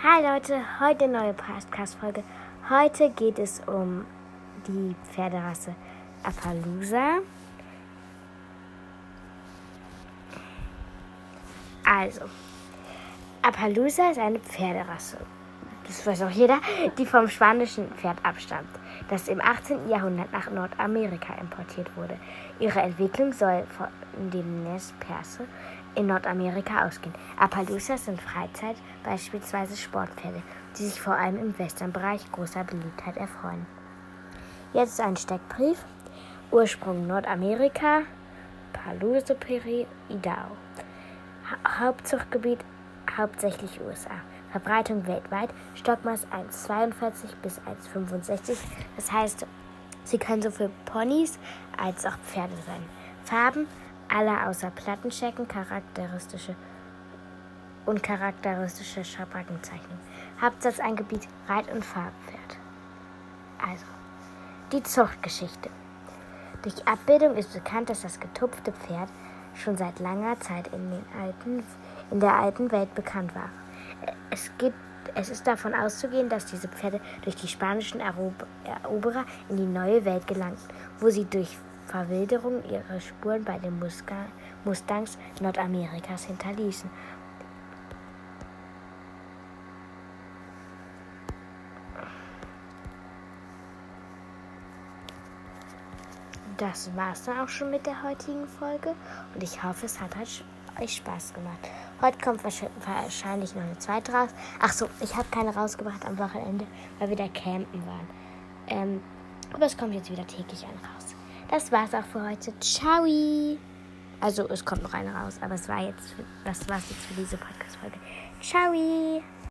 Hi Leute, heute eine neue Podcast-Folge. Heute geht es um die Pferderasse Appaloosa. Also, Appaloosa ist eine Pferderasse. Das weiß auch jeder, die vom spanischen Pferd abstammt, das im 18. Jahrhundert nach Nordamerika importiert wurde. Ihre Entwicklung soll von dem Nez in Nordamerika ausgehen. Appaloosas sind Freizeit, beispielsweise Sportpferde, die sich vor allem im Westernbereich großer Beliebtheit erfreuen. Jetzt ein Steckbrief. Ursprung Nordamerika, Paluso Peri, Idao. Ha Hauptzuchtgebiet hauptsächlich USA. Verbreitung weltweit, Stockmaß 1,42 bis 1,65. Das heißt, sie können sowohl Ponys als auch Pferde sein. Farben alle außer Plattenschecken charakteristische und charakteristische Schabrackenzeichnung. Hauptsatzeingebiet Reit- und Farbpferd. Also, die Zuchtgeschichte. Durch Abbildung ist bekannt, dass das getupfte Pferd schon seit langer Zeit in, den alten, in der alten Welt bekannt war. Es, gibt, es ist davon auszugehen, dass diese Pferde durch die spanischen Eroberer in die neue Welt gelangten, wo sie durch Verwilderung ihre Spuren bei den Mustangs Nordamerikas hinterließen. Das war's dann auch schon mit der heutigen Folge und ich hoffe, es hat euch Spaß gemacht. Heute kommt wahrscheinlich noch eine zweite raus. Ach so, ich habe keine rausgebracht am Wochenende, weil wir da campen waren. Ähm, aber es kommt jetzt wieder täglich eine raus. Das war's auch für heute. Ciao! Also, es kommt noch eine raus, aber es war jetzt, das war's jetzt für diese Podcast-Folge. Ciao!